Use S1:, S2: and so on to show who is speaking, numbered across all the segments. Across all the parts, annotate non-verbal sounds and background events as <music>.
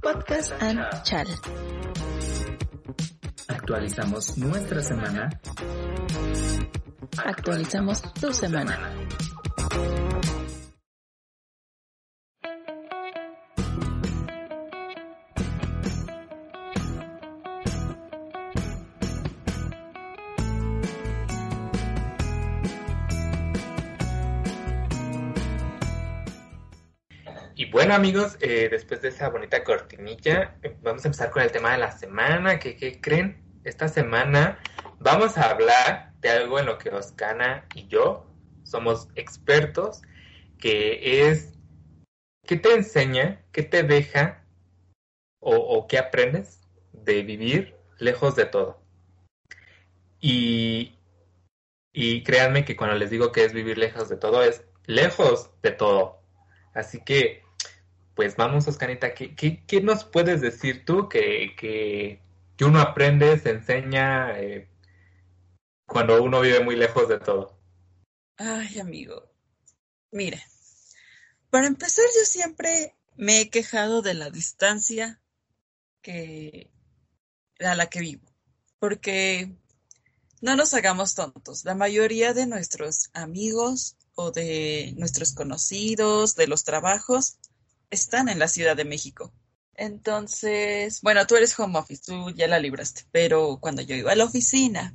S1: Podcast and Chal.
S2: Actualizamos nuestra semana.
S1: Actualizamos tu semana.
S2: Bueno amigos, eh, después de esa bonita cortinilla, vamos a empezar con el tema de la semana. ¿Qué, qué creen? Esta semana vamos a hablar de algo en lo que Oscana y yo somos expertos, que es qué te enseña, qué te deja o, o qué aprendes de vivir lejos de todo. Y, y créanme que cuando les digo que es vivir lejos de todo, es lejos de todo. Así que, pues vamos, Oscanita, ¿qué, qué, qué nos puedes decir tú que, que, que uno aprende, se enseña eh, cuando uno vive muy lejos de todo?
S3: Ay, amigo. Mire, para empezar, yo siempre me he quejado de la distancia que a la que vivo, porque no nos hagamos tontos. La mayoría de nuestros amigos o de nuestros conocidos, de los trabajos, están en la Ciudad de México. Entonces, bueno, tú eres home office, tú ya la libraste, pero cuando yo iba a la oficina,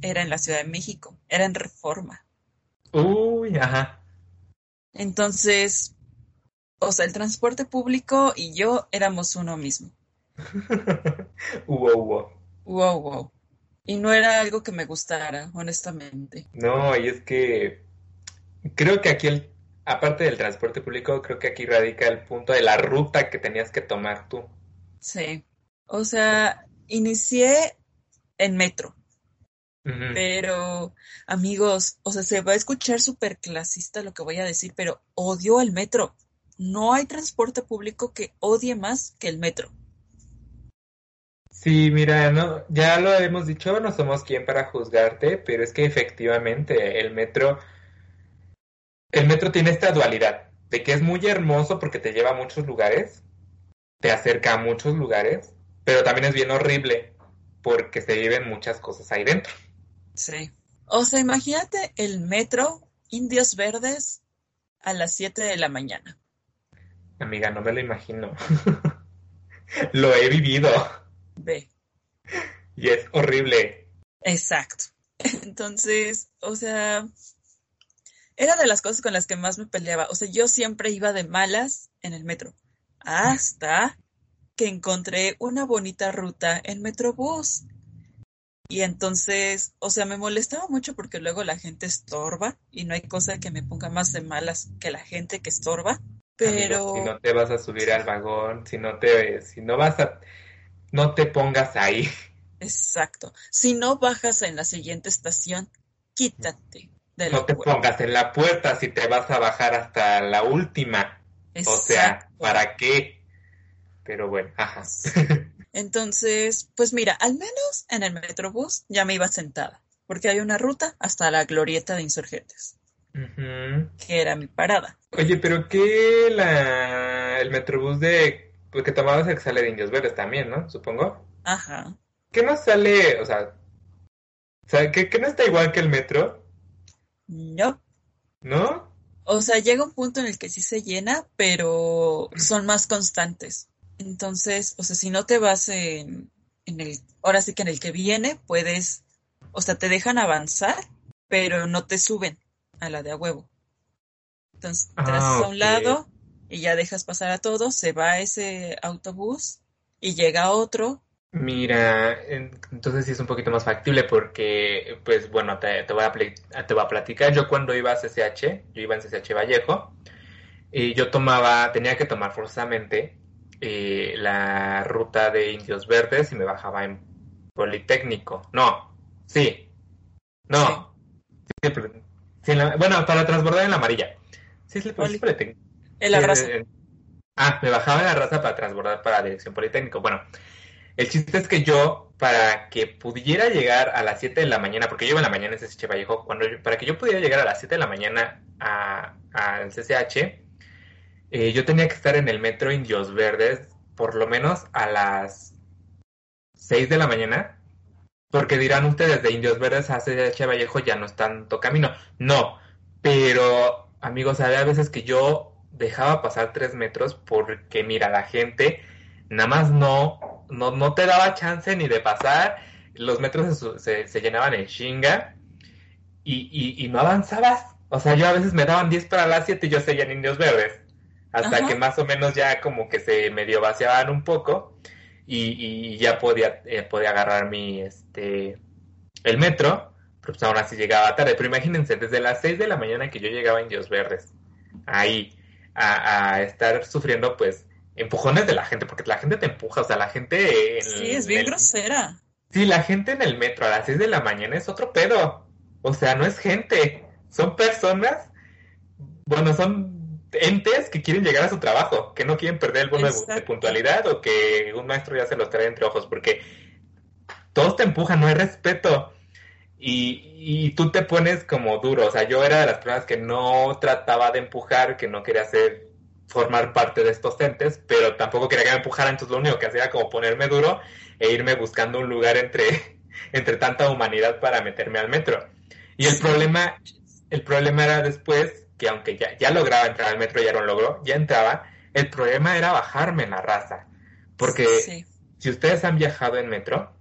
S3: era en la Ciudad de México, era en Reforma.
S2: Uy, ajá.
S3: Entonces, o sea, el transporte público y yo éramos uno mismo. <laughs>
S2: wow, wow.
S3: Wow, wow. Y no era algo que me gustara, honestamente.
S2: No, y es que creo que aquí, el, aparte del transporte público, creo que aquí radica el punto de la ruta que tenías que tomar tú.
S3: Sí. O sea, inicié en metro. Pero, amigos, o sea, se va a escuchar súper clasista lo que voy a decir, pero odio el metro. No hay transporte público que odie más que el metro.
S2: Sí, mira, no, ya lo hemos dicho, no somos quien para juzgarte, pero es que efectivamente el metro, el metro tiene esta dualidad de que es muy hermoso porque te lleva a muchos lugares, te acerca a muchos lugares, pero también es bien horrible porque se viven muchas cosas ahí dentro.
S3: Sí. O sea, imagínate el metro Indios Verdes a las 7 de la mañana.
S2: Amiga, no me lo imagino. <laughs> Lo he vivido
S3: Ve.
S2: y es horrible.
S3: Exacto. <laughs> Entonces, o sea, era de las cosas con las que más me peleaba. O sea, yo siempre iba de malas en el metro. Hasta que encontré una bonita ruta en Metrobús. Y entonces, o sea, me molestaba mucho porque luego la gente estorba y no hay cosa que me ponga más de malas que la gente que estorba. Pero,
S2: Amigo, si no te vas a subir al vagón, si no te, si no vas a, no te pongas ahí.
S3: exacto. Si no bajas en la siguiente estación, quítate de
S2: No te
S3: puerta.
S2: pongas en la puerta si te vas a bajar hasta la última. O sea. ¿para qué? Pero bueno, ajá.
S3: Entonces, pues mira, al menos en el Metrobús ya me iba sentada, porque hay una ruta hasta la glorieta de insurgentes, que era mi parada.
S2: Oye, pero qué la el metrobús de porque tomabas el que sale de Indios Verdes también, ¿no? Supongo.
S3: Ajá.
S2: ¿Qué no sale, o sea, o sea, ¿qué, qué no está igual que el metro?
S3: No.
S2: ¿No?
S3: O sea, llega un punto en el que sí se llena, pero son más constantes. Entonces, o sea, si no te vas en, en el, ahora sí que en el que viene, puedes, o sea, te dejan avanzar, pero no te suben a la de a huevo. Entonces, te
S2: Ah,
S3: a un lado y ya dejas pasar a todos, se va ese autobús y llega otro.
S2: Mira, en- entonces sí es un poquito más factible porque, pues bueno, te, te voy a, te voy a platicar. Yo cuando iba a CCH, yo iba en CCH Vallejo, y yo tomaba, tenía que tomar forzosamente eh, la ruta de Indios Verdes y me bajaba en Politécnico. No, sí, no. Sí, en la- bueno, para transbordar en la amarilla. Sí, es el
S3: Poli-
S2: Politécnico.
S3: El arrasa.
S2: Eh, Ah, me bajaba en la raza para transbordar para Dirección Politécnico. Bueno, el chiste es que yo, para que pudiera llegar a las 7 de la mañana, porque yo en la mañana en CCH Vallejo, cuando yo- para que yo pudiera llegar a las 7 de la mañana al CCH, eh, yo tenía que estar en el metro Indios Verdes por lo menos a las 6 de la mañana, porque dirán ustedes de Indios Verdes a CH Vallejo ya no es tanto camino. No, pero amigos, había veces que yo dejaba pasar 3 metros porque mira, la gente nada más no, no, no te daba chance ni de pasar, los metros se, se, llenaban en chinga y, y, y, no avanzabas. O sea, yo a veces me daban 10 para las 7 y yo seguía en Indios Verdes hasta que más o menos ya como que se medio vaciaban un poco y, y ya podía, eh, podía agarrar mi, este, el metro, pero pues aún así llegaba tarde. Pero imagínense, desde las 6 de la mañana que yo llegaba a Indios Verdes, ahí, a, a estar sufriendo pues empujones de la gente, porque la gente te empuja, o sea, la gente...
S3: En, sí, es bien grosera.
S2: Sí, la gente en el metro a las 6 de la mañana es otro pedo. O sea, no es gente, son personas, bueno, son entes que quieren llegar a su trabajo, que no quieren perder el bono de, puntualidad o que un maestro ya se los trae entre ojos, porque todos te empujan, no hay respeto. Y, y, tú te pones como duro, o sea, yo era de las personas que no trataba de empujar, que no quería hacer, formar parte de estos entes, pero tampoco quería que me empujaran, entonces lo único que hacía era como ponerme duro e irme buscando un lugar entre, <laughs> entre tanta humanidad para meterme al metro. Y el problema, el problema era después que aunque ya, ya lograba entrar al metro, ya era un logro, ya entraba, el problema era bajarme en la raza. Porque si ustedes han viajado en metro,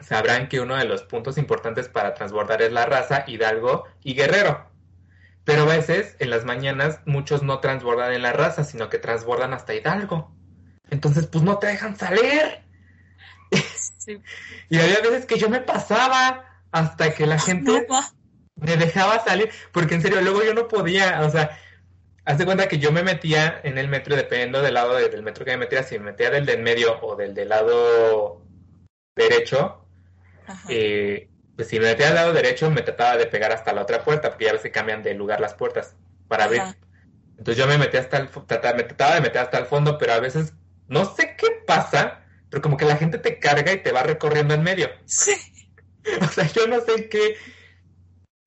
S2: sabrán que uno de los puntos importantes para transbordar es la raza, Hidalgo y Guerrero. Pero a veces, en las mañanas, muchos no transbordan en la raza, sino que transbordan hasta Hidalgo. Entonces, pues no te dejan salir. <laughs> y había veces que yo me pasaba hasta que la gente me dejaba salir, porque en serio, luego yo no podía, o sea, haz de cuenta que yo me metía en el metro, dependiendo del lado del metro que me metía, si me metía del del medio o del del lado derecho, eh, pues si me metía al lado derecho me trataba de pegar hasta la otra puerta, porque ya a veces cambian de lugar las puertas para abrir. Entonces yo me metía hasta el, trataba, me trataba de meter hasta el fondo, pero a veces no sé qué pasa, pero como que la gente te carga y te va recorriendo en medio.
S3: Sí. <laughs>
S2: O sea, yo no sé qué,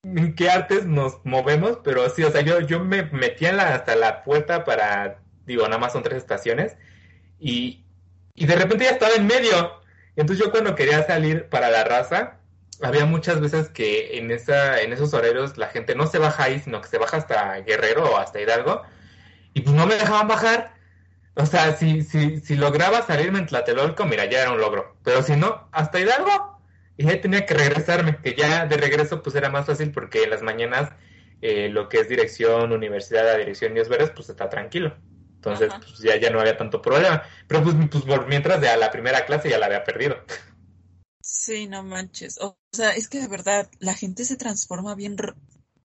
S2: en qué artes nos movemos, pero sí, o sea, yo, yo me metía la, hasta la puerta para, digo, nada más son tres estaciones, y, y de repente ya estaba en medio. Entonces yo cuando quería salir para la raza, había muchas veces que en, esa, en esos horarios la gente no se baja ahí, sino que se baja hasta Guerrero o hasta Hidalgo, y pues no me dejaban bajar. O sea, si, si, si lograba salirme en Tlatelolco, mira, ya era un logro. Pero si no, hasta Hidalgo, y ya tenía que regresarme, que ya de regreso pues era más fácil porque en las mañanas eh, lo que es dirección, universidad, a dirección Dios Verdes, pues está tranquilo. Entonces, pues ya, ya no había tanto problema. Pero pues, pues por mientras de a la primera clase ya la había perdido. <laughs>
S3: Sí, no manches. O sea, es que de verdad la gente se transforma bien,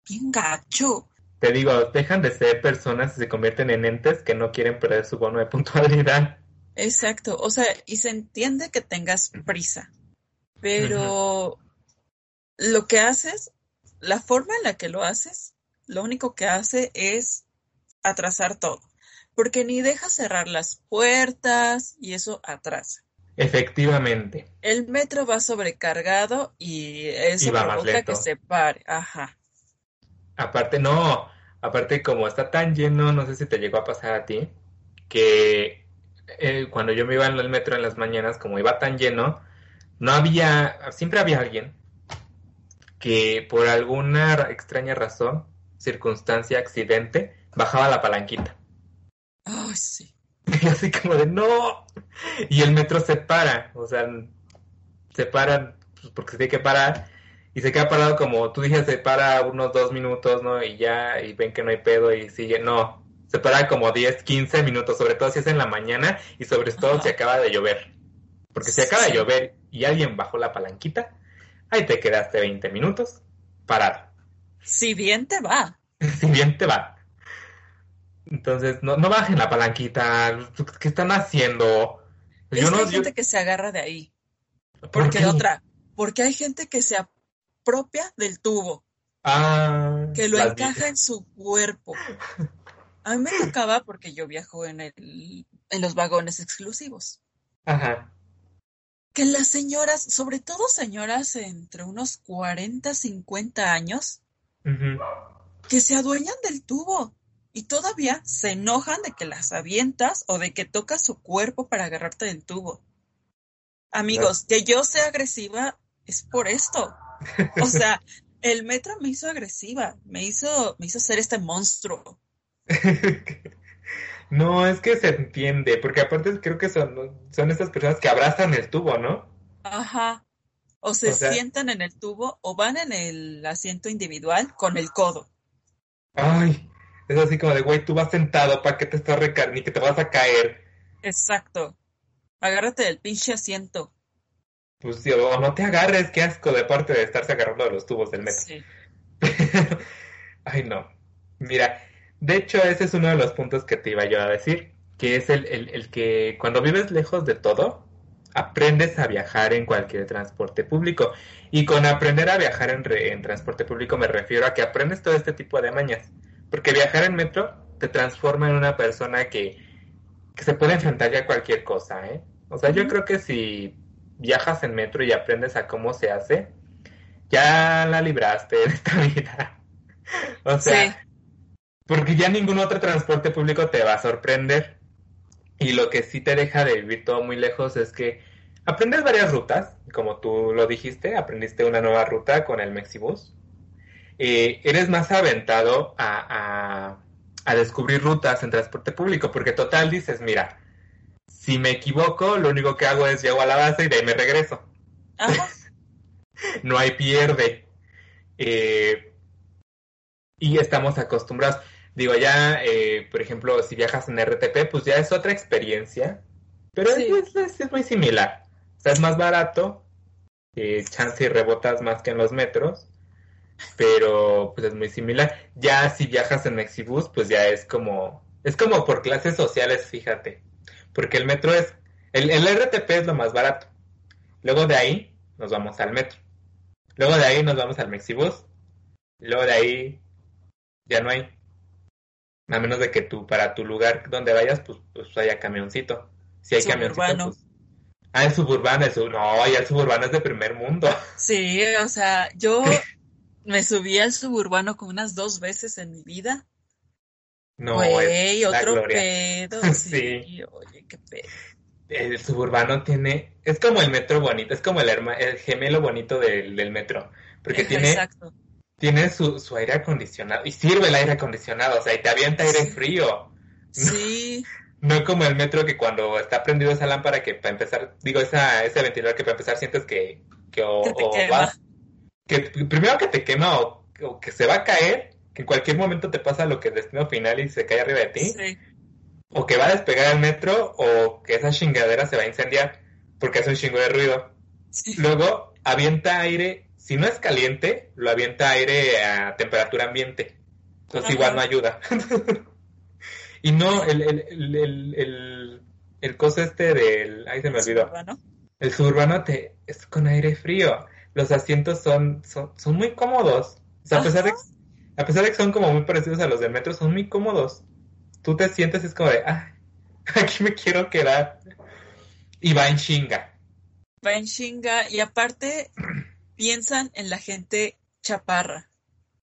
S3: bien gacho.
S2: Te digo, dejan de ser personas y se convierten en entes que no quieren perder su bono de puntualidad.
S3: Exacto. O sea, y se entiende que tengas prisa pero lo que haces, la forma en la que lo haces, lo único que hace es atrasar todo, porque ni deja cerrar las puertas y eso atrasa.
S2: Efectivamente.
S3: El metro va sobrecargado y eso provoca que se pare. Ajá.
S2: Aparte, no, aparte como está tan lleno, no sé si te llegó a pasar a ti, que eh, cuando yo me iba en el metro en las mañanas, como iba tan lleno, no había, siempre había alguien que por alguna extraña razón, circunstancia, accidente, bajaba la palanquita.
S3: Ay, sí.
S2: Y <laughs> así como de no. Y el metro se para, o sea, se para pues, porque se tiene que parar y se queda parado como tú dijiste, se para unos dos minutos, ¿no? Y ya, y ven que no hay pedo y sigue, no. Se para como 10, 15 minutos, sobre todo si es en la mañana y sobre todo si acaba de llover. Porque si acaba de llover y alguien bajó la palanquita, ahí te quedaste 20 minutos parado.
S3: Si bien te va. <laughs>
S2: si bien te va. Entonces, no, no bajen la palanquita. ¿Qué están haciendo?
S3: Yo no, hay gente que se agarra de ahí. Porque otra, porque hay gente que se apropia del tubo.
S2: Ah,
S3: que lo encaja en su cuerpo. A mí me <laughs> tocaba porque yo viajo en, el, en los vagones exclusivos.
S2: Ajá
S3: que las señoras, sobre todo señoras entre unos 40, 50 años, que se adueñan del tubo. Y todavía se enojan de que las avientas o de que tocas su cuerpo para agarrarte del tubo. Amigos, que yo sea agresiva es por esto. O sea, <laughs> el metro me hizo agresiva, me hizo, me hizo ser este monstruo. <laughs>
S2: no, es que se entiende, porque aparte creo que son, son estas personas que abrazan el tubo, ¿no?
S3: Ajá. O se sientan en el tubo o van en el asiento individual con el codo.
S2: Es así como de, güey, tú vas sentado, ¿para qué te estás recargando? Ni que te vas a caer.
S3: Exacto. Agárrate del pinche asiento.
S2: Pues sí, o no te agarres, qué asco de parte de estarse agarrando de los tubos del metro. Sí. <laughs> Ay, no. Mira, de hecho, ese es uno de los puntos que te iba yo a decir, que es el, el que cuando vives lejos de todo, aprendes a viajar en cualquier transporte público. Y con aprender a viajar en, en, transporte público me refiero a que aprendes todo este tipo de mañas. Porque viajar en metro te transforma en una persona que, que se puede enfrentar ya a cualquier cosa, ¿eh? O sea, yo creo que si viajas en metro y aprendes a cómo se hace, ya la libraste de esta <laughs> vida. o sea, porque ya ningún otro transporte público te va a sorprender. Y lo que sí te deja de vivir todo muy lejos es que aprendes varias rutas, como tú lo dijiste, aprendiste una nueva ruta con el Mexibus. Eh, eres más aventado a, a, descubrir rutas en transporte público, porque total dices, mira, si me equivoco, lo único que hago es llego a la base y de ahí me regreso. <laughs> no hay pierde. Eh, y estamos acostumbrados. Digo, ya, eh, por ejemplo, si viajas en RTP, pues ya es otra experiencia, pero es, muy similar. O sea, es más barato, eh, chance y rebotas más que en los metros, pero pues es muy similar. Ya si viajas en Mexibus, pues ya es como, es como por clases sociales, fíjate, porque el metro es, el, el RTP es lo más barato. Luego de ahí nos vamos al metro. Luego de ahí nos vamos al Mexibus. Luego de ahí ya no hay. A menos de que tú, para tu lugar donde vayas, pues, pues haya camioncito. Si hay camioncito, pues... Ah, el suburbano, el no, ya el suburbano es de primer mundo.
S3: Sí, o sea, yo <laughs> me subí al suburbano como unas dos veces en mi vida. No, Güey, otro pedo. <laughs> Sí. Oye, qué pedo.
S2: El suburbano tiene, es como el metro bonito, es como el, el gemelo bonito del, del metro, porque tiene Exacto tiene su, su, aire acondicionado y sirve el aire acondicionado, o sea, y te avienta aire frío.
S3: Sí. <laughs>
S2: No, como el metro que cuando está prendido esa lámpara que para empezar, digo, esa, ese ventilador que para empezar sientes que, que o, va, que primero que te quema o, que se va a caer, que en cualquier momento te pasa lo que es destino final y se cae arriba de ti. Sí. O que va a despegar el metro o que esa chingadera se va a incendiar porque hace un chingo de ruido. Sí. Luego avienta aire si no es caliente, lo avienta aire a temperatura ambiente. Entonces igual no ayuda. <laughs> y no, el, el, el, el, el coso este del... Ay, se me olvidó. ¿Suburbano? El suburbano te, es con aire frío. Los asientos son, son, son muy cómodos. O sea, a pesar, de, a pesar de que son como muy parecidos a los del metro, son muy cómodos. Tú te sientes, es como de, ah, <laughs> aquí me quiero quedar. Y va en chinga.
S3: Va en chinga. Y aparte, <clears throat> piensan en la gente chaparra,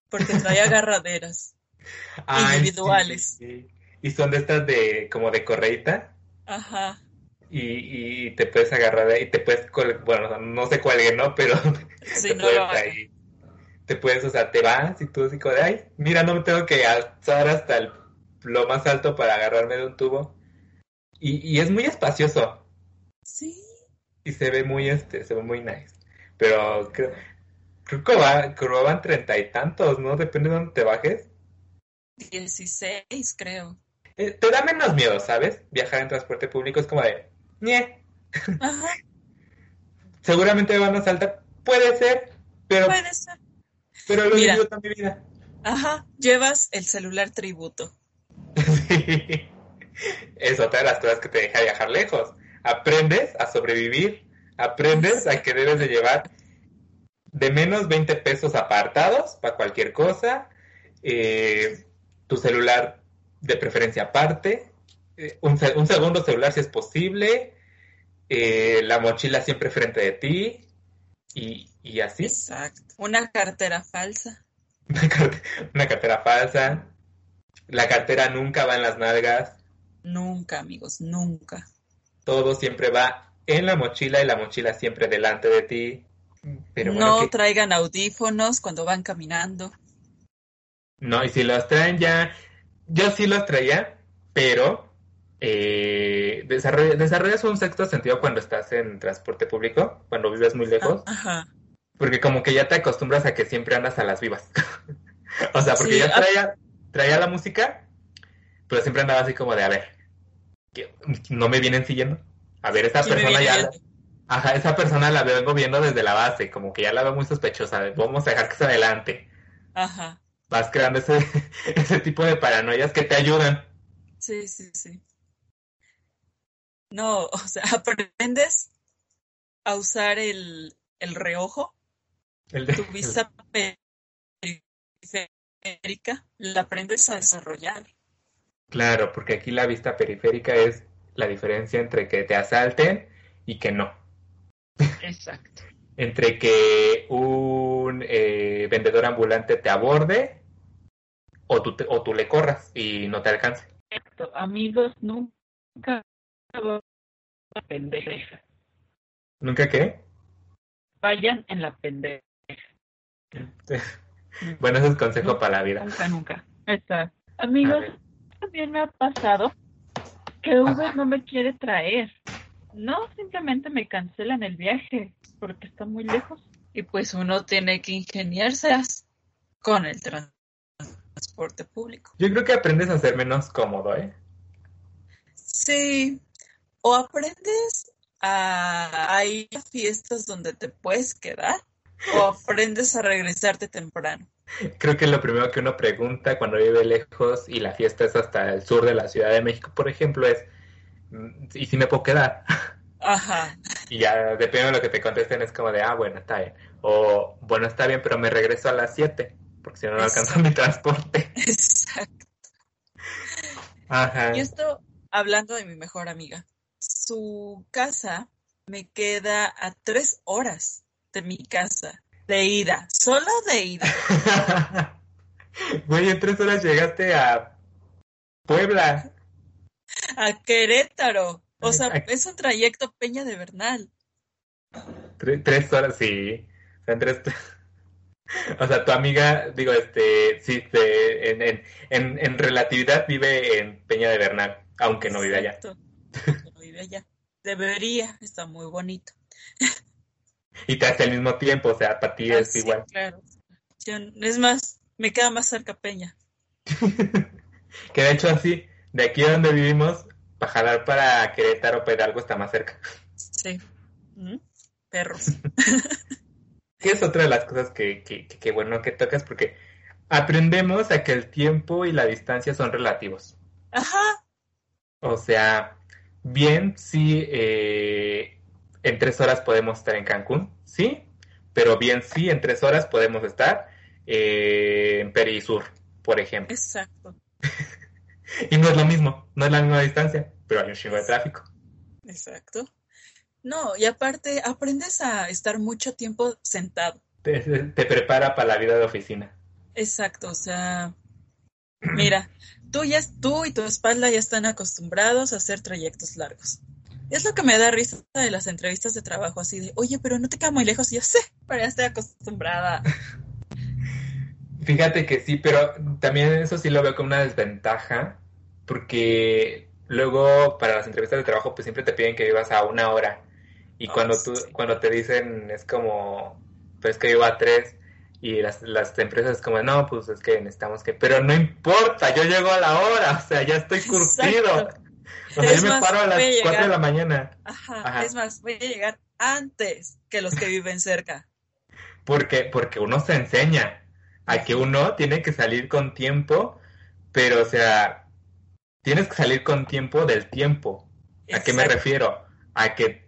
S3: porque trae agarraderas <laughs> individuales.
S2: Y son de estas de como de correita.
S3: Ajá.
S2: Y, y te puedes agarrar y te puedes, bueno, no sé cuál ¿no? Pero <laughs> te, no puedes ahí, te puedes, o sea, te vas y tú así como de, ay, mira, no me tengo que alzar hasta el, lo más alto para agarrarme de un tubo. Y, y es muy espacioso.
S3: Sí.
S2: Y se ve muy, este, se ve muy nice. Pero creo, creo que va, treinta y tantos, ¿no? Depende de dónde te bajes.
S3: Dieciséis, creo.
S2: Eh, te da menos miedo, ¿sabes? Viajar en transporte público es como de, ¡nie! Ajá. Seguramente van a saltar. Puede ser, pero.
S3: Puede ser.
S2: Pero lo vivido toda mi vida.
S3: Ajá, llevas el celular tributo. <laughs>
S2: sí. Es otra de las cosas que te deja viajar lejos. Aprendes a sobrevivir aprendes a que debes de llevar de menos 20 pesos apartados para cualquier cosa, eh, tu celular de preferencia aparte, eh, un, segundo celular si es posible, eh, la mochila siempre frente de ti y, así.
S3: Exacto. Una cartera falsa.
S2: Una, cartera falsa. La cartera nunca va en las nalgas.
S3: Nunca, amigos, nunca.
S2: Todo siempre va en la mochila y la mochila siempre delante de ti. Pero bueno,
S3: no traigan audífonos cuando van caminando.
S2: No, y si los traen ya, yo sí los traía, pero eh, desarrolla- desarrollas un sexto sentido cuando estás en transporte público, cuando vives muy lejos,
S3: Ah, Ajá.
S2: porque como que ya te acostumbras a que siempre andas a las vivas. <laughs> o sea, porque
S3: Sí,
S2: yo
S3: ah.
S2: traía, traía la música, pero siempre andaba así como de, a ver, no me vienen siguiendo. A ver, esta
S3: me
S2: persona ya... Ajá, esa persona la vengo viendo desde la base, como que ya la veo muy sospechosa, de, vamos a dejar que se adelante.
S3: Ajá.
S2: Vas creando ese, <laughs> ese tipo de paranoias que te ayudan.
S3: Sí, sí, sí. No, <laughs> o sea, aprendes a usar el, el reojo,
S2: El de-
S3: tu vista periférica, la aprendes a desarrollar.
S2: Claro, porque aquí la vista periférica es la diferencia entre que te asalten y que no.
S3: Exacto. <laughs>
S2: Entre que un eh, vendedor ambulante te aborde o tú, te- o tú le corras y no te alcance.
S4: Amigos, nunca pendeja.
S2: ¿Nunca qué?
S4: Vayan en la pendeja. <laughs>
S2: Bueno, ese es consejo para la vida.
S4: Nunca, nunca. Está. Amigos, también me ha pasado que Uber no me quiere traer. No, simplemente me cancelan el viaje porque está muy lejos.
S3: Y pues uno tiene que ingeniarse con el tran- transporte público.
S2: Yo creo que aprendes a ser menos cómodo, ¿eh?
S3: Sí, o aprendes a, a ir a fiestas donde te puedes quedar, o <laughs> aprendes a regresarte temprano.
S2: Creo que lo primero que uno pregunta cuando vive lejos y la fiesta es hasta el sur de la Ciudad de México, por ejemplo, es "Mm, ¿y si me puedo quedar? <laughs>
S3: Ajá,
S2: Y ya depende de lo que te contesten, es como de, ah, bueno, está bien. O, bueno, está bien, pero me regreso a las 7, porque si no, no alcanzo mi transporte. <laughs>
S3: exacto.
S2: Ajá.
S3: Y esto hablando de mi mejor amiga. Su casa me queda a tres horas de mi casa, de ida, solo de ida. <laughs>
S2: Güey, en tres horas llegaste a Puebla.
S3: A Querétaro. O sea, es un trayecto Peña de Bernal.
S2: Tre- tres horas, sí. O sea, en tres... <laughs> O sea, tu amiga, digo, este, sí, te- en, en, en, en relatividad vive en Peña de Bernal, aunque no vive allá.
S3: Vive allá. Debería, está muy bonito.
S2: Y te hace al mismo tiempo, o sea, para ti
S3: Ah,
S2: es
S3: sí,
S2: igual.
S3: claro. Yo- Es más, me queda más cerca Peña. <laughs>
S2: Que de hecho así, de aquí donde vivimos, para jalar para Querétaro, Pedalgo está más cerca.
S3: Sí. ¿Mm? Perros. <laughs>
S2: Que es otra de las cosas que, que, que- que bueno que tocas, porque aprendemos a que el tiempo y la distancia son relativos.
S3: Ajá.
S2: O sea, bien, sí, eh, en tres horas podemos estar en Cancún, sí, pero bien, sí, en tres horas podemos estar eh, en Perisur, por ejemplo.
S3: Exacto. <laughs>
S2: Y no es lo mismo, no es la misma distancia, pero hay un chingo de tráfico.
S3: Exacto. No, y aparte aprendes a estar mucho tiempo sentado.
S2: Te, te prepara para la vida de oficina.
S3: Exacto, o sea, mira, tú ya tú y tu espalda ya están acostumbrados a hacer trayectos largos. Es lo que me da risa de las entrevistas de trabajo, así de, oye, pero no te queda muy lejos. Y yo sé, pero ya estoy acostumbrada. <laughs>
S2: Fíjate que sí, pero también eso sí lo veo como una desventaja, porque luego para las entrevistas de trabajo pues siempre te piden que vivas a una hora y cuando tú
S3: sí.
S2: cuando te dicen es como pues que vivo a tres y las, las empresas es como no pues es que necesitamos que pero no importa yo llego a la hora o sea ya estoy curtido
S3: Exacto.
S2: o sea
S3: Es
S2: yo me paro a las
S3: a
S2: cuatro de
S3: llegar-
S2: la mañana
S3: Ajá,
S2: Ajá.
S3: es más, voy a llegar antes que los que <laughs> viven cerca.
S2: porque porque uno se enseña a que uno tiene que salir con tiempo pero o sea tienes que salir con tiempo del tiempo ¿A qué me refiero? A que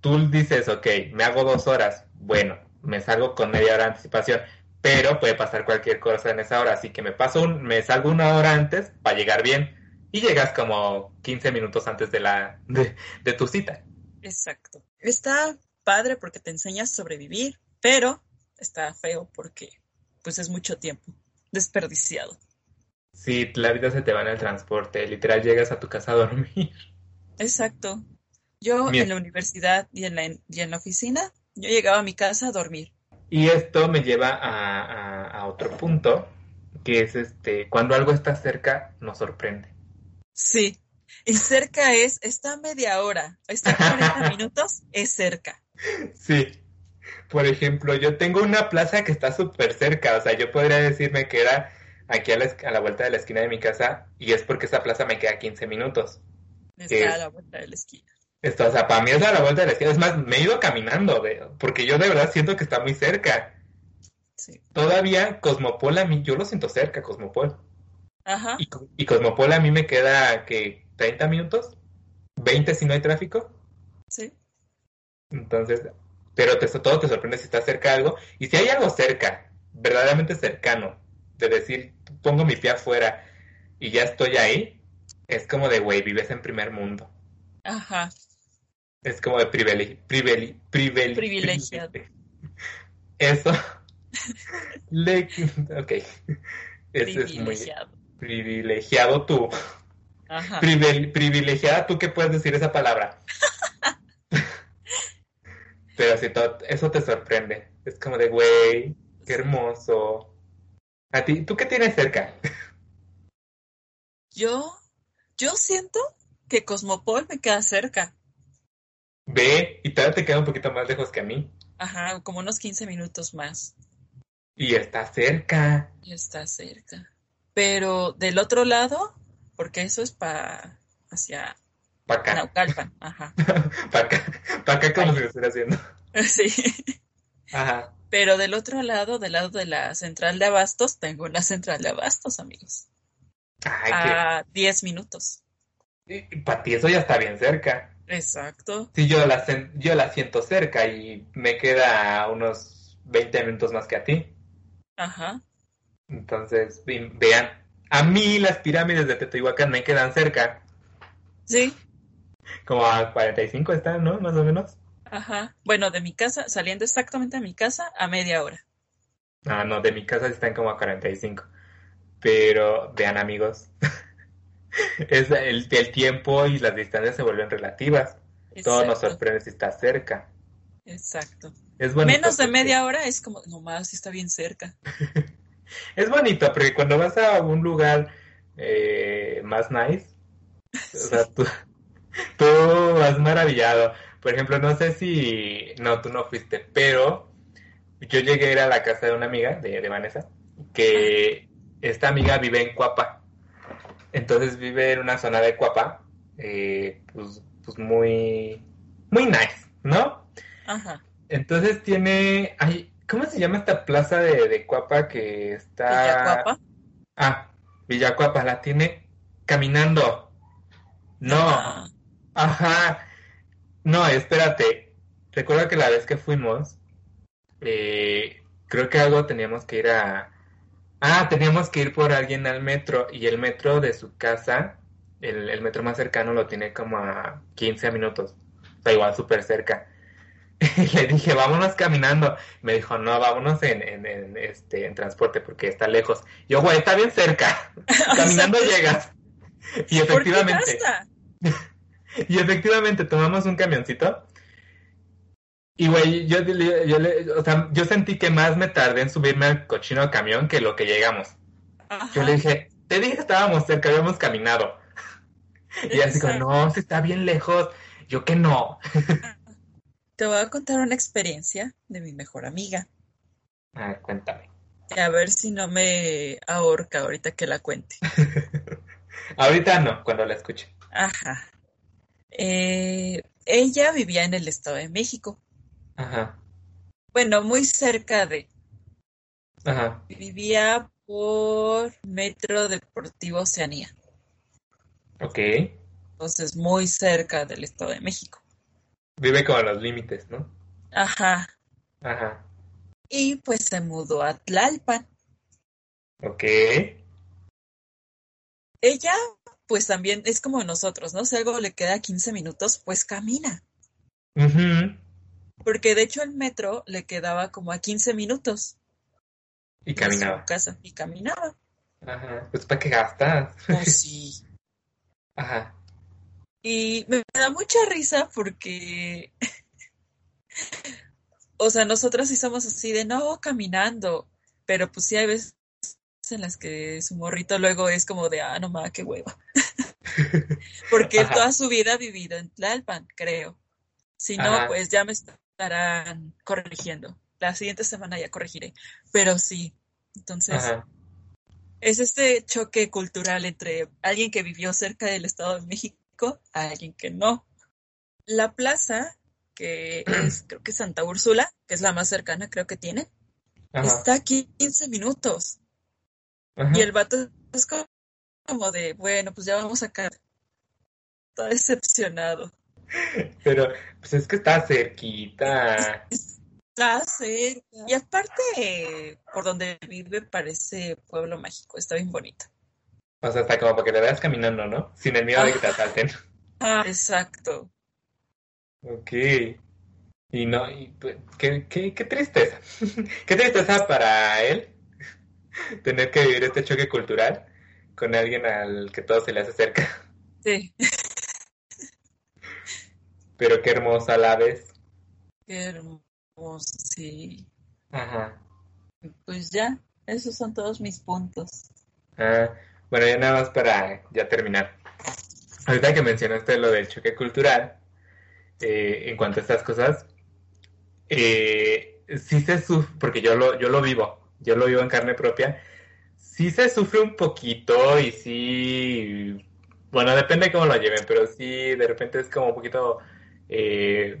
S2: tú dices, ok, me hago dos horas, bueno, me salgo con media hora de anticipación, pero puede pasar cualquier cosa en esa hora, así que me paso un, me salgo una hora antes para llegar bien y llegas como 15 minutos antes de la de, de tu cita.
S3: Exacto. Está padre porque te enseñas a sobrevivir, pero está feo porque pues es mucho tiempo desperdiciado.
S2: Sí, la vida se te va en el transporte. Literal, llegas a tu casa a dormir.
S3: Exacto. Yo en la universidad y en la, y en la oficina, yo llegaba a mi casa a dormir.
S2: Y esto me lleva a, a- a otro punto, que es este, cuando algo está cerca, nos sorprende.
S3: Sí. Y cerca es, está media hora, está a 40 <laughs> minutos, es cerca.
S2: Sí. Por ejemplo, yo tengo una plaza que está súper cerca, o sea, yo podría decirme que era aquí a la, a la vuelta de la esquina de mi casa, y es porque esa plaza me queda 15 minutos.
S3: Está
S2: Es-
S3: a la vuelta de la esquina.
S2: Esto, o sea, para mí es a la vuelta de la esquina. Es más, me he ido caminando, de- porque yo de verdad siento que está muy cerca.
S3: Sí.
S2: Todavía Cosmopol a mí, yo lo siento cerca, Cosmopol.
S3: Ajá.
S2: Y, y Cosmopol a mí me queda, que ¿30 minutos? ¿20 si no hay tráfico?
S3: Sí.
S2: Entonces, pero te, todo te sorprende si está cerca algo. Y si hay algo cerca, verdaderamente cercano, de decir, pongo mi pie afuera y ya estoy ahí, es como de, güey, vives en primer mundo.
S3: Ajá.
S2: Es como de privile- privile- privile-
S3: Privilegiado. <laughs>
S2: Eso. Le... Ok. Eso es muy
S3: Privilegiado.
S2: tú.
S3: Ajá.
S2: Privilegiada tú que puedes decir esa palabra. <laughs> Pero si todo, eso te sorprende. Es como de, güey, qué hermoso. A ti, ¿tú qué tienes cerca?
S3: Yo, yo siento que Cosmopol me queda cerca.
S2: Ve, y todavía te queda un poquito más lejos que a mí.
S3: Ajá, como unos 15 minutos más.
S2: Y está cerca.
S3: Y está cerca. Pero del otro lado, porque eso es para hacia
S2: Para acá.
S3: Naucalpan. Ajá. <laughs>
S2: Para acá. Para acá como si lo estuviera haciendo. <laughs>
S3: Sí.
S2: Ajá.
S3: Pero del otro lado, del lado de la central de Abastos, tengo una central de Abastos, amigos.
S2: Ay,
S3: A 10 minutos.
S2: Para ti eso ya está bien cerca.
S3: Exacto.
S2: Sí, yo la, sen- yo la siento cerca y me queda a unos 20 minutos más que a ti.
S3: Ajá.
S2: Entonces, ve- vean, a mí las pirámides de Teotihuacán me quedan cerca,
S3: Sí.
S2: como a 45 están, ¿no? Más o menos.
S3: Ajá. Bueno, de mi casa, saliendo exactamente de mi casa, a media hora.
S2: Ah, no, de mi casa están como a 45. Pero vean, amigos, <laughs> <laughs> es el, el tiempo y las distancias se vuelven relativas. Todo nos sorprende si está cerca.
S3: Exacto.
S2: Es bonito
S3: Menos de media hora es como, no más, sí está bien cerca. <laughs>
S2: Es bonito porque cuando vas a un lugar eh, más nice, o sea, tú, <laughs> tú vas maravillado. Por ejemplo, no sé si, no, tú no fuiste, pero yo llegué a ir a la casa de una amiga, de, de Vanessa, que esta amiga vive en Cuapa. Entonces vive en una zona de Cuapa, eh, pues, pues muy, muy nice, ¿no?
S3: Ajá.
S2: Entonces tiene, ay, ¿cómo se llama esta plaza de, de Cuapa que está?
S3: Villacuapa.
S2: Ah, Villacuapa, la tiene caminando. No,
S3: Ah,
S2: ajá. No, espérate. Recuerda que la vez que fuimos, eh, creo que algo teníamos que ir a... Ah, teníamos que ir por alguien al metro y el metro de su casa, el, el metro más cercano lo tiene como a 15 minutos. O sea, igual súper cerca. <laughs> Y le dije, vámonos caminando. Me dijo, no, vámonos en, en, en, este, en transporte porque está lejos. Yo, güey, está bien cerca. <laughs> Caminando
S3: sea,
S2: llegas. Y
S3: ¿Por qué
S2: efectivamente, <laughs> y efectivamente tomamos un camioncito. Y güey, yo, yo, o sea, yo sentí que más me tardé en subirme al cochino camión que lo que llegamos. Yo le dije, te dije que estábamos cerca, habíamos caminado. <laughs> Y así como, no, si está bien lejos. Yo que no. <laughs>
S3: Te voy a contar una experiencia de mi mejor amiga.
S2: Ah, cuéntame.
S3: A ver si no me ahorca ahorita que la cuente. <laughs>
S2: Ahorita no, cuando la escuche.
S3: Ajá. Eh, ella vivía en el Estado de México.
S2: Ajá,
S3: Bueno, muy cerca de.
S2: ajá.
S3: Vivía por Metro Deportivo Oceanía.
S2: Ok.
S3: Entonces, muy cerca del Estado de México.
S2: Vive como en los límites, ¿no?
S3: Ajá.
S2: Ajá.
S3: Y pues se mudó a Tlalpan.
S2: Ok.
S3: Ella, pues también es como nosotros, ¿no? Si algo le queda 15 minutos, pues camina.
S2: Ujú.
S3: Porque de hecho el metro le quedaba como a 15 minutos
S2: Y
S3: de su
S2: caminaba.
S3: casa y caminaba.
S2: Ajá. Pues ¿para qué gastas?
S3: Pues <laughs> sí.
S2: Ajá.
S3: Y me da mucha risa porque, <laughs> o sea, nosotros sí somos así de no caminando, pero pues sí hay veces en las que su morrito luego es como de, ah, no mames, qué hueva. <laughs> porque él toda su vida ha vivido en Tlalpan, creo. Si no,
S2: Ajá.
S3: pues ya me estarán corrigiendo. La siguiente semana ya corregiré. Pero sí, entonces
S2: Ajá.
S3: es este choque cultural entre alguien que vivió cerca del Estado de México a alguien que no. La plaza, que es <clears throat> creo que Santa Úrsula, que es la más cercana, creo que tiene,
S2: Ajá.
S3: está aquí 15 minutos.
S2: Ajá.
S3: Y el vato es co- como de, bueno, pues ya vamos acá. Está decepcionado. <laughs>
S2: Pero, pues es que está cerquita.
S3: Está cerca. Y aparte, por donde vive parece pueblo mágico, está bien bonito.
S2: O sea, está como para que te veas caminando, ¿no? Sin el miedo de que te asalten.
S3: Ah, exacto.
S2: Ok. Y no, y, pues, qué, qué, qué tristeza. <laughs> Qué tristeza para él <laughs> tener que vivir este choque cultural con alguien al que todo se le hace cerca.
S3: Sí,
S2: Pero qué hermosa a la vez.
S3: qué hermoso, sí.
S2: Ajá.
S3: Pues ya, esos son todos mis puntos.
S2: Ah, bueno, ya nada más para ya terminar. Ahorita que mencionaste lo del choque cultural, eh, en cuanto a estas cosas, eh, sí se sufre, porque yo lo, yo lo vivo, yo lo vivo en carne propia, sí se sufre un poquito y sí, bueno, depende de cómo lo lleven, pero sí, de repente es como un poquito, eh,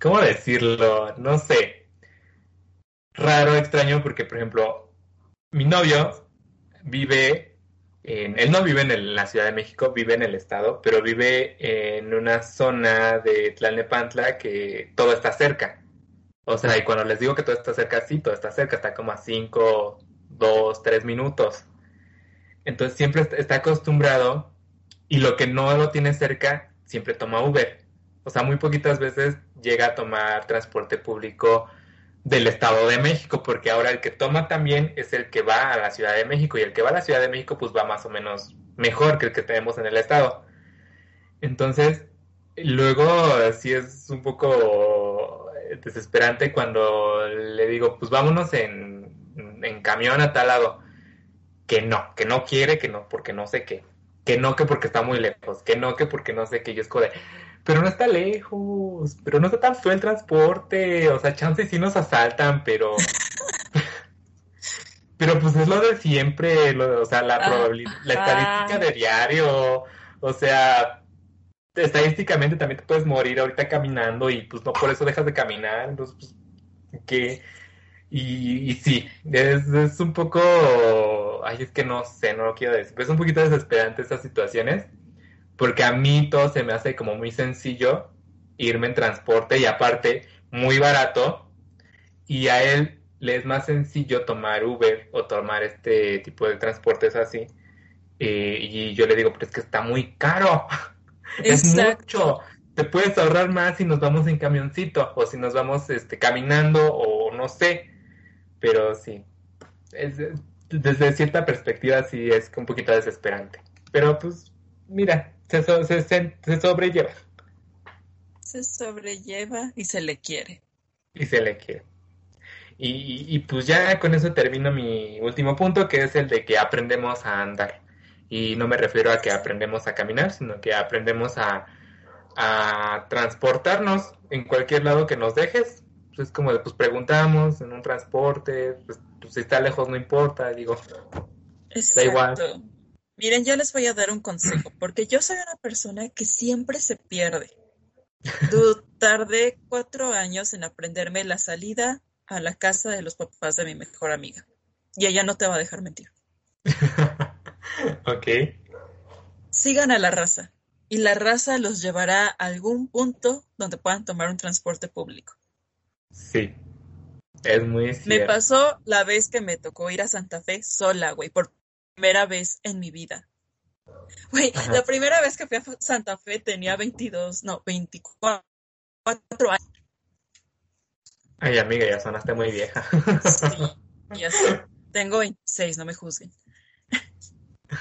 S2: ¿cómo decirlo? No sé, raro, extraño, porque por ejemplo, mi novio vive en, él no vive en, en la Ciudad de México, vive en el estado, pero vive en una zona de Tlalnepantla que todo está cerca. O sea, y cuando les digo que todo está cerca, sí, todo está cerca, está como a 5, 2, 3 minutos. Entonces siempre est- está acostumbrado y lo que no lo tiene cerca, siempre toma Uber. O sea, muy poquitas veces llega a tomar transporte público del Estado de México, porque ahora el que toma también es el que va a la Ciudad de México y el que va a la Ciudad de México pues va más o menos mejor que el que tenemos en el Estado. Entonces, luego sí es un poco desesperante cuando le digo, pues vámonos en, en camión a tal lado. Que no, que no quiere, que no, porque no sé qué. Que no, que porque está muy lejos. Que no, que porque no sé qué. Y es de, pero no está lejos, pero no está tan feo el transporte, o sea, chance sí nos asaltan, pero... <laughs> Pero pues es lo de siempre, lo- o sea, la
S3: Ah,
S2: probabilidad, la estadística
S3: ah.
S2: de diario, o sea, estadísticamente también te puedes morir ahorita caminando y pues no por eso dejas de caminar, entonces pues, ¿qué? Y, y sí, es, es un poco, ay, es que no sé, no lo quiero decir, pero es un poquito desesperante estas situaciones, porque a mí todo se me hace como muy sencillo irme en transporte y aparte muy barato, y a él le es más sencillo tomar Uber o tomar este tipo de transportes así, eh, y yo le digo, pero es que está muy caro, <laughs> es
S3: Exacto.
S2: mucho, te puedes ahorrar más si nos vamos en camioncito o si nos vamos este, caminando o no sé, pero sí, es- desde cierta perspectiva sí es un poquito desesperante, pero pues mira, se, so- se, se- se sobrelleva
S3: Se sobrelleva y se le quiere.
S2: y se le quiere. Y, y- y, pues ya con eso termino mi último punto, que es el de que aprendemos a andar. Y no me refiero a que aprendemos a caminar, sino que aprendemos a, a transportarnos en cualquier lado que nos dejes. Pues es como de, pues preguntamos en un transporte, pues, pues, si está lejos no importa, digo. igual.
S3: Miren, yo les voy a dar un consejo, porque yo soy una persona que siempre se pierde. Tardé cuatro años en aprenderme la salida a la casa de los papás de mi mejor amiga. Y ella no te va a dejar mentir. <laughs>
S2: ok,
S3: Sigan a la raza. Y la raza los llevará a algún punto donde puedan tomar un transporte público.
S2: sí, es muy
S3: Me pasó la vez que me tocó ir a Santa Fe sola, güey, por primera vez en mi vida. Güey, la primera vez que fui a Santa Fe tenía 22, no, 24 años.
S2: Ay, amiga, ya sonaste muy vieja.
S3: Sí, y así. Tengo 26, no me juzguen.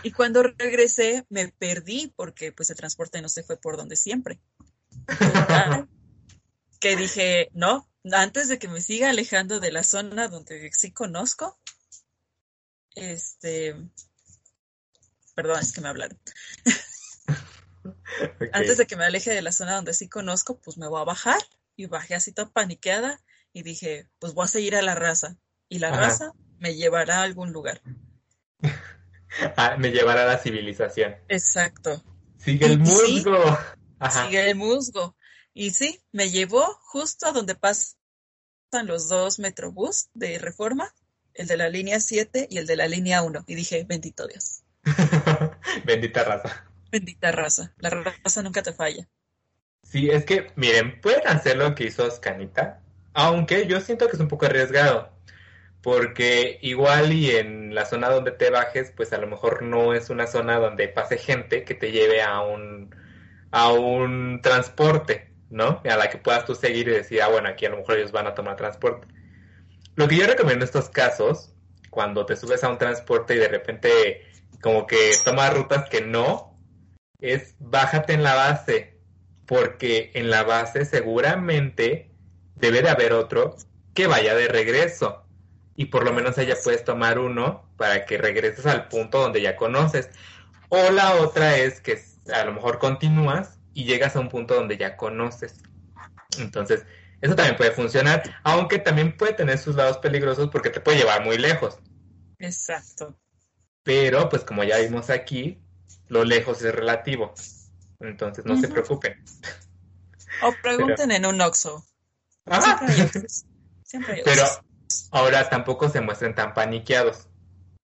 S3: Y cuando regresé me perdí porque pues el transporte no se fue por donde siempre. Total, que dije, no, antes de que me siga alejando de la zona donde sí conozco, este, perdón, es que me hablaron. <laughs> Antes de que me aleje de la zona donde sí conozco, pues me voy a bajar. Y bajé así toda paniqueada y dije, pues voy a seguir a la raza. Y la
S2: Ajá.
S3: raza me llevará a algún lugar. <laughs>
S2: Ah, me llevará a la civilización.
S3: Exacto.
S2: Sigue el
S3: sí.
S2: musgo. Ajá.
S3: Sigue el musgo. Y sí, me llevó justo a donde pasan los dos metrobús de reforma, el de la línea 7 y el de la línea 1. Y dije, bendito Dios, <laughs>
S2: Bendita raza.
S3: bendita raza. La raza nunca te falla.
S2: Sí, es que, miren, pueden hacer lo que hizo Scanita, aunque yo siento que es un poco arriesgado, porque igual y en la zona donde te bajes, pues a lo mejor no es una zona donde pase gente que te lleve a un, a un transporte, ¿no? A la que puedas tú seguir y decir, ah, bueno, aquí a lo mejor ellos van a tomar transporte. Lo que yo recomiendo en estos casos, cuando te subes a un transporte y de repente como que tomas rutas que no, es bájate en la base, porque en la base seguramente debe de haber otro que vaya de regreso. Y por lo menos allá puedes tomar uno para que regreses al punto donde ya conoces. O la otra es que a lo mejor continúas y llegas a un punto donde ya conoces. Entonces, eso también puede funcionar, aunque también puede tener sus lados peligrosos porque te puede llevar muy lejos.
S3: Exacto.
S2: Pero, pues como ya vimos aquí, lo lejos es relativo. Entonces, no se preocupen.
S3: O pregunten en un Oxxo.
S2: Ah,
S3: Siempre hay Oxxos. Siempre hay
S2: Pero ahora tampoco se muestren tan paniqueados.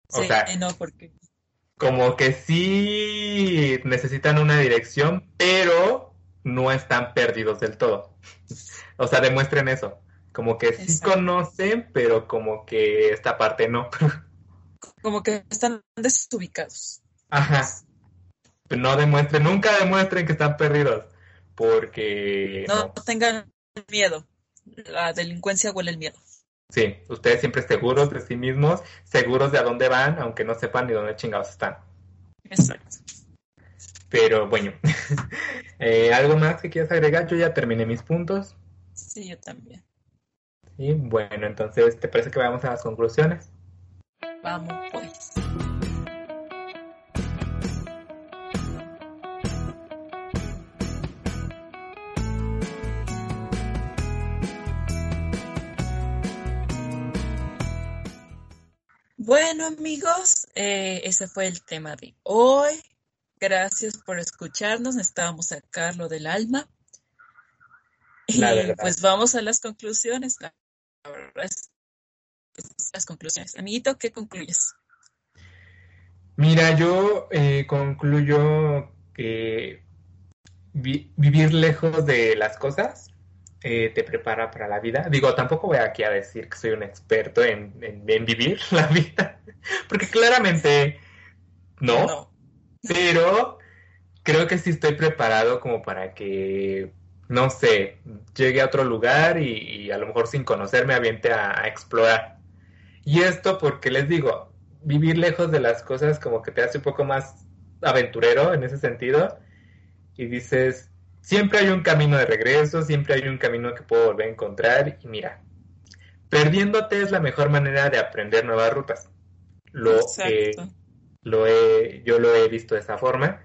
S2: O
S3: Sí,
S2: sea,
S3: eh, no, porque
S2: como que sí necesitan una dirección, pero no están perdidos del todo. O sea, demuestren eso. Como que sí
S3: Exacto.
S2: conocen, pero como que esta parte no. <laughs>
S3: como que están desubicados.
S2: Ajá. No demuestren, nunca demuestren que están perdidos. Porque
S3: No,
S2: no.
S3: tengan miedo. La delincuencia huele el miedo.
S2: Sí, ustedes siempre seguros de sí mismos, seguros de a dónde van, aunque no sepan ni dónde chingados están.
S3: Exacto.
S2: Pero bueno, <laughs> Eh, ¿algo más que quieras agregar? Yo ya terminé mis puntos.
S3: Sí, yo también.
S2: Y bueno, entonces, ¿te parece que vayamos a las conclusiones?
S3: Vamos, pues. Bueno, amigos, eh, ese fue el tema de hoy. Gracias por escucharnos. Necesitábamos sacarlo del alma. Y pues vamos a las conclusiones. La verdad es- las conclusiones. Amiguito, ¿qué concluyes?
S2: Mira, yo eh, concluyo que vi- vivir lejos de las cosas eh, te prepara para la vida. Digo, tampoco voy aquí a decir que soy un experto en, en- en vivir <laughs> la vida, porque claramente no,
S3: No.
S2: Pero creo que sí estoy preparado como para que, no sé, llegue a otro lugar y, a lo mejor sin conocerme aviente a, explorar. Y esto porque les digo, vivir lejos de las cosas como que te hace un poco más aventurero en ese sentido y dices, siempre hay un camino de regreso, siempre hay un camino que puedo volver a encontrar y mira, perdiéndote es la mejor manera de aprender nuevas rutas. Lo. Lo he, yo lo he visto de esa forma.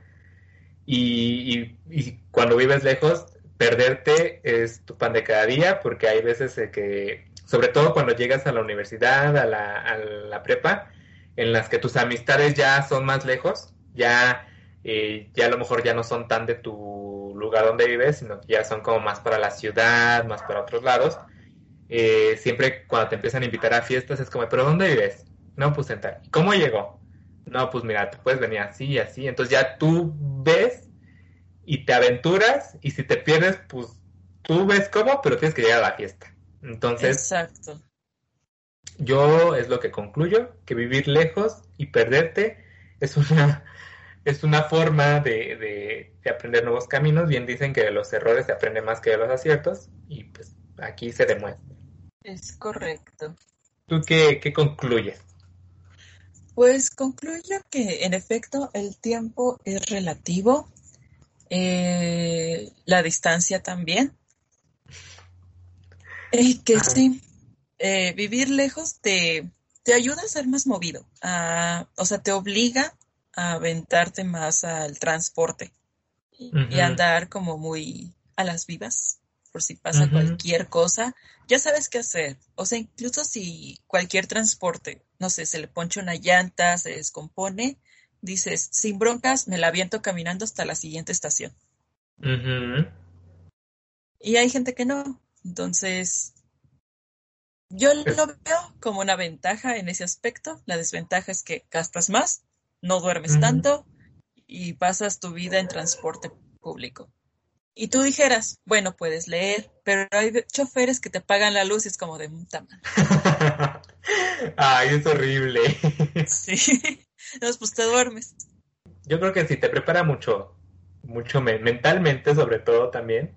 S2: Y, y- y cuando vives lejos, perderte es tu pan de cada día, porque hay veces que, sobre todo cuando llegas a la universidad, a la, a la prepa, en las que tus amistades ya son más lejos, ya, eh, ya a lo mejor ya no son tan de tu lugar donde vives, sino que ya son como más para la ciudad, más para otros lados. Eh, siempre cuando te empiezan a invitar a fiestas es como, ¿pero dónde vives? No, pues en. ¿Cómo llegó? No, pues mira, te puedes venir así y así. Entonces ya tú ves y te aventuras y si te pierdes, pues tú ves cómo, pero tienes que llegar a la fiesta. Entonces,
S3: Exacto.
S2: yo es lo que concluyo, que vivir lejos y perderte es una, <laughs> es una forma de, de- de aprender nuevos caminos. Bien dicen que de los errores se aprende más que de los aciertos y pues aquí se demuestra.
S3: Es correcto.
S2: ¿Tú qué, qué concluyes?
S3: Pues concluyo que en efecto el tiempo es relativo, eh, la distancia también. Y que sí, eh, vivir lejos te, te ayuda a ser más movido, a- o sea, te obliga a aventarte más al transporte y, y
S2: Ujú.
S3: andar como muy a las vivas, por si pasa cualquier cosa, ya sabes qué hacer. O sea, incluso si cualquier transporte, no sé, se le poncha una llanta, se descompone, dices, sin broncas, me la aviento caminando hasta la siguiente estación. Y hay gente que no. Entonces, yo lo veo como una ventaja en ese aspecto. La desventaja es que gastas más, no duermes tanto y pasas tu vida en transporte público. Y tú dijeras, bueno, puedes leer, pero hay choferes que te pagan la luz y es como de puta madre". <laughs>
S2: Ay, es horrible. <laughs>
S3: Sí. Entonces, pues te duermes.
S2: Yo creo que si te prepara mucho, mucho men- mentalmente sobre todo también,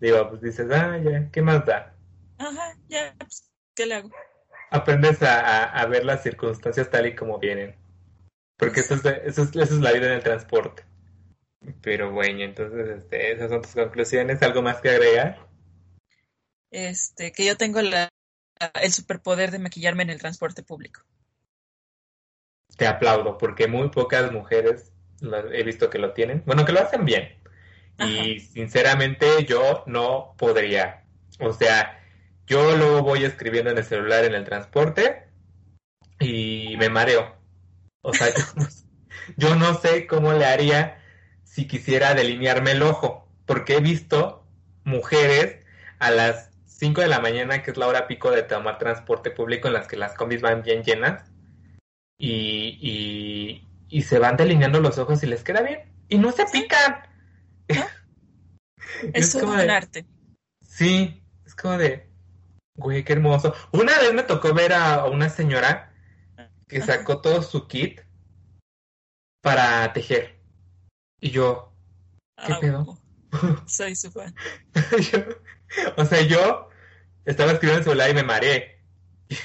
S2: digo, pues dices, ah, ya, ¿qué más da?
S3: Ajá, ya, pues, ¿qué le hago?
S2: Aprendes a, a- a ver las circunstancias tal y como vienen. Porque eso es, eso es, eso es la vida en el transporte. Pero bueno, entonces este, esas son tus conclusiones. ¿Algo más que agregar?
S3: Este, que yo tengo la, el superpoder de maquillarme en el transporte público.
S2: Te aplaudo, porque muy pocas mujeres lo- he visto que lo tienen. Bueno, que lo hacen bien. Y sinceramente yo no podría. O sea, yo luego voy escribiendo en el celular en el transporte y me mareo. O sea, <laughs> yo no sé cómo le haría si quisiera delinearme el ojo, porque he visto mujeres a las 5 de la mañana, que es la hora pico de tomar transporte público, en las que las combis van bien llenas, y, y, y se van delineando los ojos y les queda bien, y no se pican. <laughs>
S3: Es,
S2: como
S3: un
S2: de-
S3: arte.
S2: Sí, es como de, güey, qué hermoso. Una vez me tocó ver a una señora que
S3: Ajá.
S2: sacó todo su kit para tejer. Y yo, ¿Qué
S3: Ah,
S2: pedo?
S3: Soy su fan.
S2: yo- o sea, yo estaba escribiendo en el celular y me mareé. <laughs>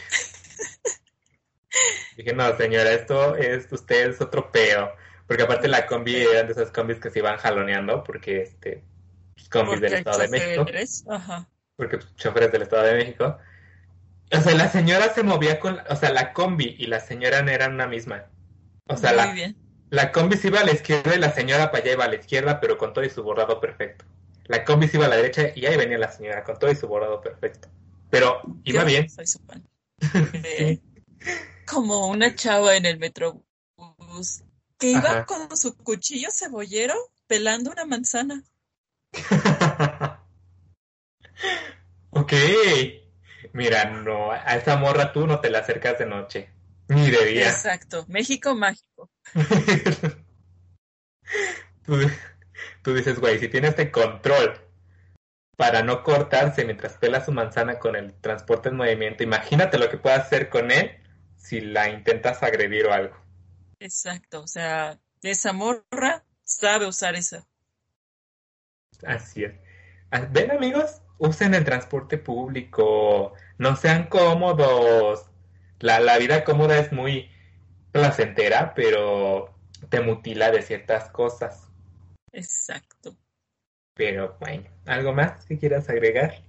S2: Dije, no, señora, esto es, usted es otro pedo. Porque aparte la combi eran de esas combis que se iban jaloneando, porque este, pues, combis del Estado de México.
S3: Ajá.
S2: porque pues, choferes del Estado de México. O sea, la señora se movía con, o sea, la combi y la señora no eran una misma. O sea,
S3: Muy
S2: la,
S3: bien.
S2: La combi se iba a la izquierda y la señora para allá iba a la izquierda, pero con todo y su bordado perfecto. La combi se iba a la derecha y ahí venía la señora con todo y su bordado perfecto. Pero iba
S3: Yo
S2: bien.
S3: Soy su fan. Eh, <laughs> Como una chava en el metrobús que iba
S2: Ajá.
S3: con su cuchillo cebollero pelando una manzana. <laughs>
S2: ok. Mira, no, a esa morra tú no te la acercas de noche. Ni de día.
S3: Exacto. México mágico. <laughs>
S2: tú, tú dices, güey, si tiene este control para no cortarse mientras pela su manzana con el transporte en movimiento, imagínate lo que puede hacer con él si la intentas agredir o algo.
S3: Exacto. O sea, esa morra sabe usar eso.
S2: Así es. Ah, Ven amigos, usen el transporte público, no sean cómodos. La, la vida cómoda es muy placentera, pero te mutila de ciertas cosas.
S3: Exacto.
S2: Pero bueno, ¿algo más que quieras agregar?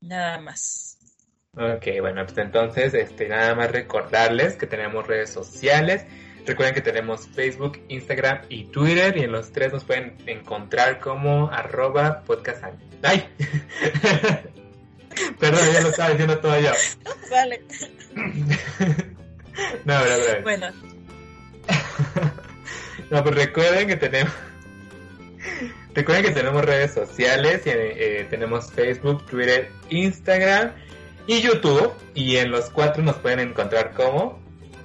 S3: Nada más.
S2: Ok, bueno, pues entonces, este, nada más recordarles que tenemos redes sociales. Recuerden que tenemos Facebook, Instagram y Twitter y en los tres nos pueden encontrar como arroba podcast. ¡Ay! <laughs> Perdón, ya lo estaba diciendo todo yo. <laughs>
S3: Vale. <laughs>
S2: no, pero, pero- <laughs>
S3: Bueno, <laughs>
S2: No, pues recuerden que tenemos. <laughs> Recuerden que tenemos redes sociales, y, eh, tenemos Facebook, Twitter, Instagram y YouTube. Y en los cuatro nos pueden encontrar como.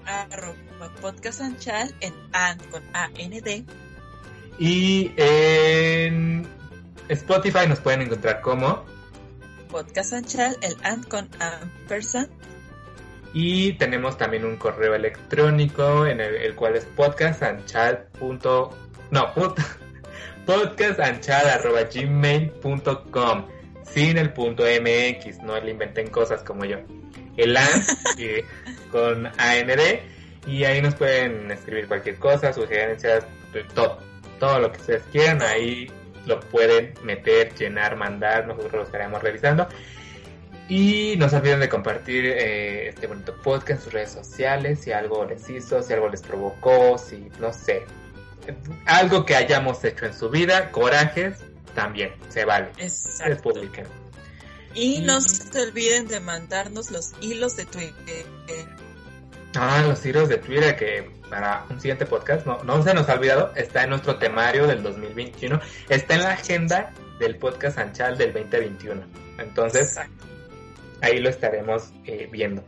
S3: arroba podcast anchal en and con A-N-D.
S2: Y en Spotify nos pueden encontrar como.
S3: Podcast anchal, el and con ampersand.
S2: Y tenemos también un correo electrónico en el, el cual es podcastanchal. punto- No, put- <laughs> podcastanchal.gmail.com sin el punto MX, no le inventen cosas como yo. El AND <laughs> eh, con AND Y ahí nos pueden escribir cualquier cosa, sugerencias, todo, todo lo que ustedes quieran, ahí lo pueden meter, llenar, mandar, nosotros lo estaremos revisando. Y no se olviden de compartir eh, este bonito podcast en sus redes sociales, si algo les hizo, si algo les provocó, si no sé, algo que hayamos hecho en su vida, corajes, también se vale.
S3: Exacto. Y no se olviden de mandarnos los hilos de Twitter.
S2: Ah, los hilos de Twitter que para un siguiente podcast, no, no se nos ha olvidado, está en nuestro temario del 2021, está en la agenda del podcast Anchal del 2021. Entonces, ahí lo estaremos eh, viendo.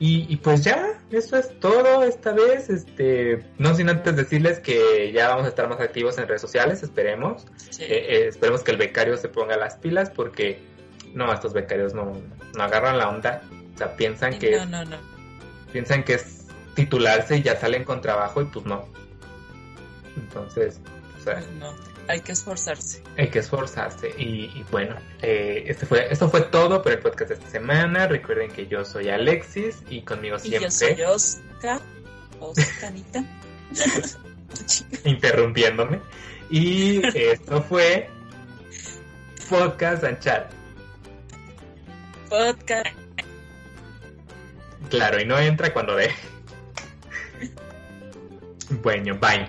S2: Y, pues ya, eso es todo esta vez. Este, no sin antes decirles que ya vamos a estar más activos en redes sociales, esperemos. Eh, eh, esperemos que el becario se ponga las pilas porque no, estos becarios no, no agarran la onda. O sea, piensan que
S3: no, no, no.
S2: piensan que es titularse y ya salen con trabajo y pues no. Entonces, o sea,
S3: pues no hay que esforzarse.
S2: Hay que esforzarse. Y, bueno, eh, este fue, esto fue todo por el podcast de esta semana. Recuerden que yo soy Alexis y conmigo siempre. Y
S3: yo soy Oscar. Oscarita. <laughs>
S2: Interrumpiéndome. Y esto fue Podcast Anchar.
S3: Podcast.
S2: Claro, y no entra cuando ve. Bueno, bye.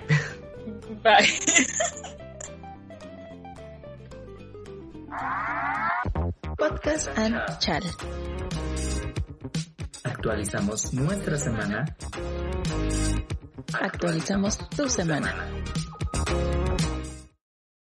S3: Bye. <laughs>
S1: Podcast and Chal.
S2: Actualizamos nuestra semana.
S1: Actualizamos tu semana.